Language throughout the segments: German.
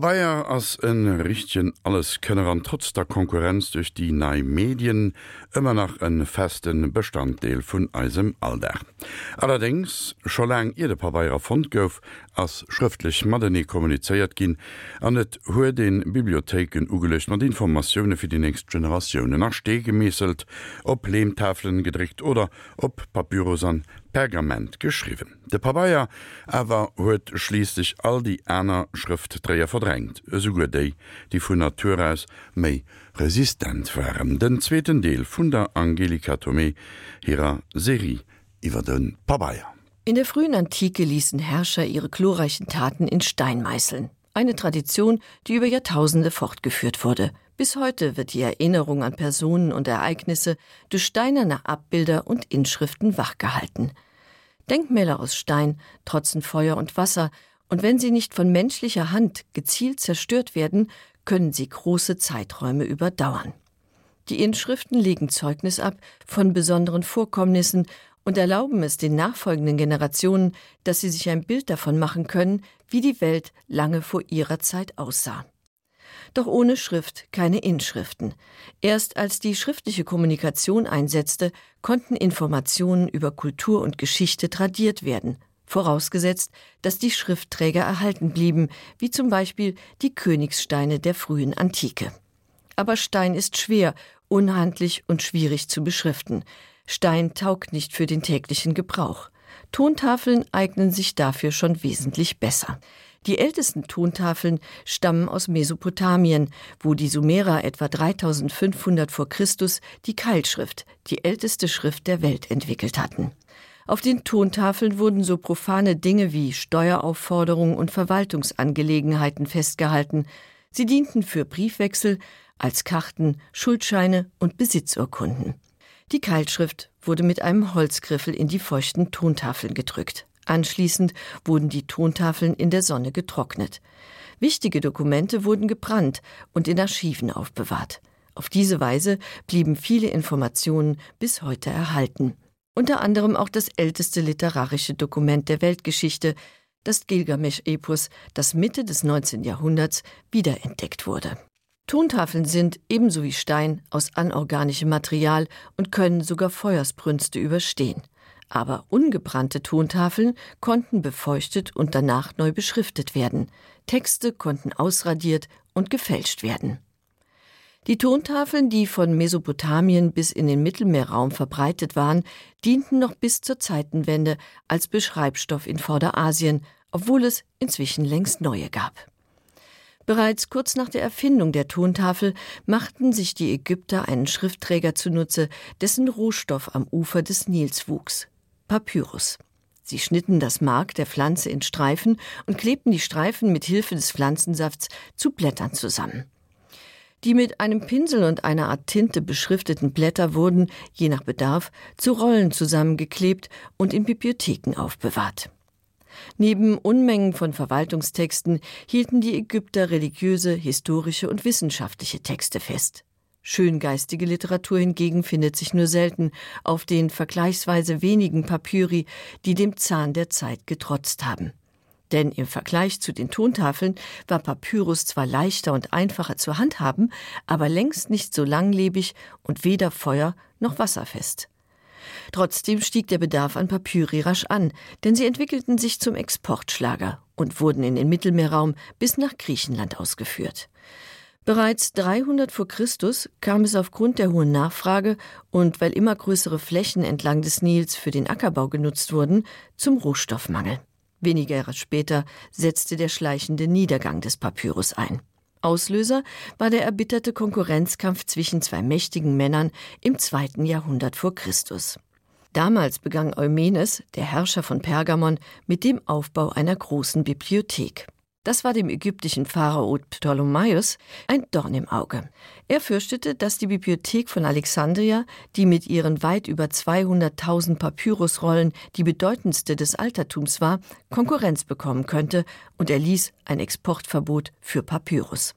Bayier ass en Richtchen alles kënner an trotz der Konkurrenz durch die nei Medien ëmmer nach en festen Bestanddeel vun Eisem Alder. Allerdings scho lang ihr de Pabayer Fond gouf ass schriftlich Madeni kommuniceiert ginn, an net hue den Bibliotheken ugelecht mat Informationune fir die näst Generationioune nach Ste gemeselt, op Lehmtafeln gedrigt oder op Papyrus an Pergament geschrieben. De Pabaier awer huet schließlich all die Äner Schriftdreher verdrängt, so déi, die vun Natur aus méi resistent waren. Den zweten Deel vun der Angelika Tomé hireer Serie iwwer den Pabaier. In der frühen Antike ließen Herrscher ihre chlorreichen Taten in Stein meißeln. Eine Tradition, die über Jahrtausende fortgeführt wurde. Bis heute wird die Erinnerung an Personen und Ereignisse durch steinerne Abbilder und Inschriften wachgehalten. Denkmäler aus Stein trotzen Feuer und Wasser, und wenn sie nicht von menschlicher Hand gezielt zerstört werden, können sie große Zeiträume überdauern. Die Inschriften legen Zeugnis ab von besonderen Vorkommnissen und erlauben es den nachfolgenden Generationen, dass sie sich ein Bild davon machen können, wie die Welt lange vor ihrer Zeit aussah. Doch ohne Schrift keine Inschriften. Erst als die schriftliche Kommunikation einsetzte, konnten Informationen über Kultur und Geschichte tradiert werden, vorausgesetzt, dass die Schriftträger erhalten blieben, wie zum Beispiel die Königssteine der frühen Antike. Aber Stein ist schwer, unhandlich und schwierig zu beschriften. Stein taugt nicht für den täglichen Gebrauch. Tontafeln eignen sich dafür schon wesentlich besser. Die ältesten Tontafeln stammen aus Mesopotamien, wo die Sumerer etwa 3500 vor Christus die Keilschrift, die älteste Schrift der Welt entwickelt hatten. Auf den Tontafeln wurden so profane Dinge wie Steueraufforderungen und Verwaltungsangelegenheiten festgehalten. Sie dienten für Briefwechsel, als Karten, Schuldscheine und Besitzurkunden. Die Keilschrift wurde mit einem Holzgriffel in die feuchten Tontafeln gedrückt. Anschließend wurden die Tontafeln in der Sonne getrocknet. Wichtige Dokumente wurden gebrannt und in Archiven aufbewahrt. Auf diese Weise blieben viele Informationen bis heute erhalten. Unter anderem auch das älteste literarische Dokument der Weltgeschichte, das Gilgamesch-Epos, das Mitte des 19. Jahrhunderts wiederentdeckt wurde. Tontafeln sind ebenso wie Stein aus anorganischem Material und können sogar Feuersbrünste überstehen aber ungebrannte Tontafeln konnten befeuchtet und danach neu beschriftet werden. Texte konnten ausradiert und gefälscht werden. Die Tontafeln, die von Mesopotamien bis in den Mittelmeerraum verbreitet waren, dienten noch bis zur Zeitenwende als Beschreibstoff in Vorderasien, obwohl es inzwischen längst neue gab. Bereits kurz nach der Erfindung der Tontafel machten sich die Ägypter einen Schriftträger zunutze, dessen Rohstoff am Ufer des Nils wuchs. Papyrus. Sie schnitten das Mark der Pflanze in Streifen und klebten die Streifen mit Hilfe des Pflanzensafts zu Blättern zusammen. Die mit einem Pinsel und einer Art Tinte beschrifteten Blätter wurden, je nach Bedarf, zu Rollen zusammengeklebt und in Bibliotheken aufbewahrt. Neben Unmengen von Verwaltungstexten hielten die Ägypter religiöse, historische und wissenschaftliche Texte fest. Schöngeistige Literatur hingegen findet sich nur selten auf den vergleichsweise wenigen Papyri, die dem Zahn der Zeit getrotzt haben. Denn im Vergleich zu den Tontafeln war Papyrus zwar leichter und einfacher zu handhaben, aber längst nicht so langlebig und weder Feuer noch wasserfest. Trotzdem stieg der Bedarf an Papyri rasch an, denn sie entwickelten sich zum Exportschlager und wurden in den Mittelmeerraum bis nach Griechenland ausgeführt. Bereits 300 vor Christus kam es aufgrund der hohen Nachfrage und weil immer größere Flächen entlang des Nils für den Ackerbau genutzt wurden, zum Rohstoffmangel. Wenige Jahre später setzte der schleichende Niedergang des Papyrus ein. Auslöser war der erbitterte Konkurrenzkampf zwischen zwei mächtigen Männern im zweiten Jahrhundert vor Christus. Damals begann Eumenes, der Herrscher von Pergamon, mit dem Aufbau einer großen Bibliothek. Das war dem ägyptischen Pharao Ptolemaios ein Dorn im Auge. Er fürchtete, dass die Bibliothek von Alexandria, die mit ihren weit über 200.000 Papyrusrollen die bedeutendste des Altertums war, Konkurrenz bekommen könnte und er ließ ein Exportverbot für Papyrus.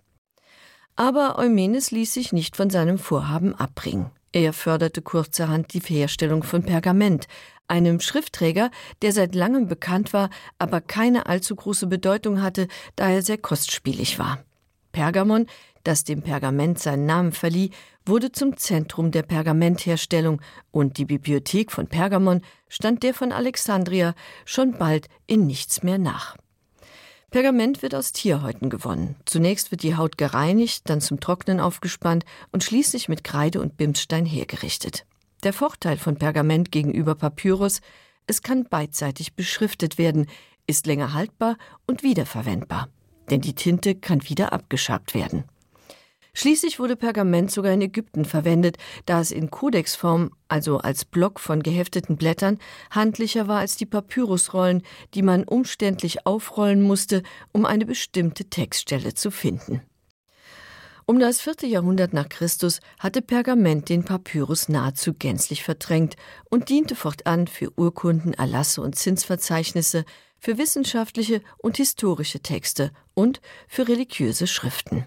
Aber Eumenes ließ sich nicht von seinem Vorhaben abbringen. Er förderte kurzerhand die Herstellung von Pergament, einem Schriftträger, der seit langem bekannt war, aber keine allzu große Bedeutung hatte, da er sehr kostspielig war. Pergamon, das dem Pergament seinen Namen verlieh, wurde zum Zentrum der Pergamentherstellung und die Bibliothek von Pergamon stand der von Alexandria schon bald in nichts mehr nach. Pergament wird aus Tierhäuten gewonnen. Zunächst wird die Haut gereinigt, dann zum Trocknen aufgespannt und schließlich mit Kreide und Bimsstein hergerichtet. Der Vorteil von Pergament gegenüber Papyrus, es kann beidseitig beschriftet werden, ist länger haltbar und wiederverwendbar. Denn die Tinte kann wieder abgeschabt werden. Schließlich wurde Pergament sogar in Ägypten verwendet, da es in Kodexform, also als Block von gehefteten Blättern, handlicher war als die Papyrusrollen, die man umständlich aufrollen musste, um eine bestimmte Textstelle zu finden. Um das vierte Jahrhundert nach Christus hatte Pergament den Papyrus nahezu gänzlich verdrängt und diente fortan für Urkunden, Erlasse und Zinsverzeichnisse, für wissenschaftliche und historische Texte und für religiöse Schriften.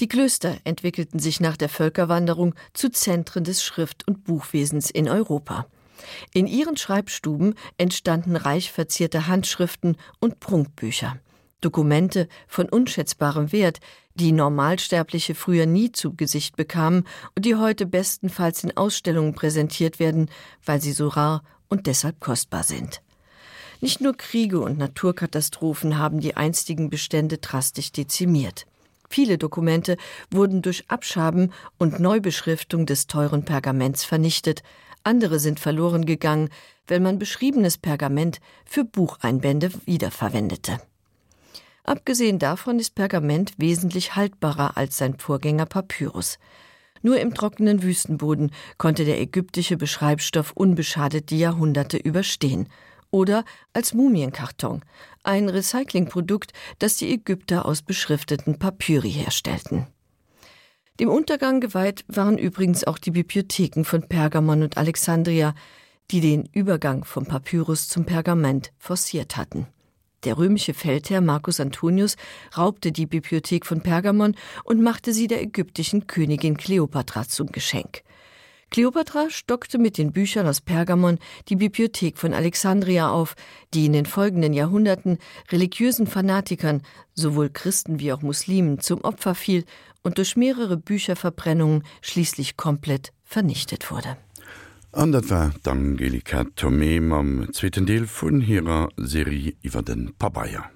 Die Klöster entwickelten sich nach der Völkerwanderung zu Zentren des Schrift- und Buchwesens in Europa. In ihren Schreibstuben entstanden reich verzierte Handschriften und Prunkbücher. Dokumente von unschätzbarem Wert, die Normalsterbliche früher nie zu Gesicht bekamen und die heute bestenfalls in Ausstellungen präsentiert werden, weil sie so rar und deshalb kostbar sind. Nicht nur Kriege und Naturkatastrophen haben die einstigen Bestände drastisch dezimiert. Viele Dokumente wurden durch Abschaben und Neubeschriftung des teuren Pergaments vernichtet, andere sind verloren gegangen, wenn man beschriebenes Pergament für Bucheinbände wiederverwendete. Abgesehen davon ist Pergament wesentlich haltbarer als sein Vorgänger Papyrus. Nur im trockenen Wüstenboden konnte der ägyptische Beschreibstoff unbeschadet die Jahrhunderte überstehen oder als Mumienkarton, ein Recyclingprodukt, das die Ägypter aus beschrifteten Papyri herstellten. Dem Untergang geweiht waren übrigens auch die Bibliotheken von Pergamon und Alexandria, die den Übergang vom Papyrus zum Pergament forciert hatten. Der römische Feldherr Marcus Antonius raubte die Bibliothek von Pergamon und machte sie der ägyptischen Königin Kleopatra zum Geschenk. Kleopatra stockte mit den Büchern aus Pergamon die Bibliothek von Alexandria auf, die in den folgenden Jahrhunderten religiösen Fanatikern, sowohl Christen wie auch Muslimen, zum Opfer fiel und durch mehrere Bücherverbrennungen schließlich komplett vernichtet wurde. Andert war d'Angelika Tomé mam zweten Deel vun hireer Serie iwwer den Papaier.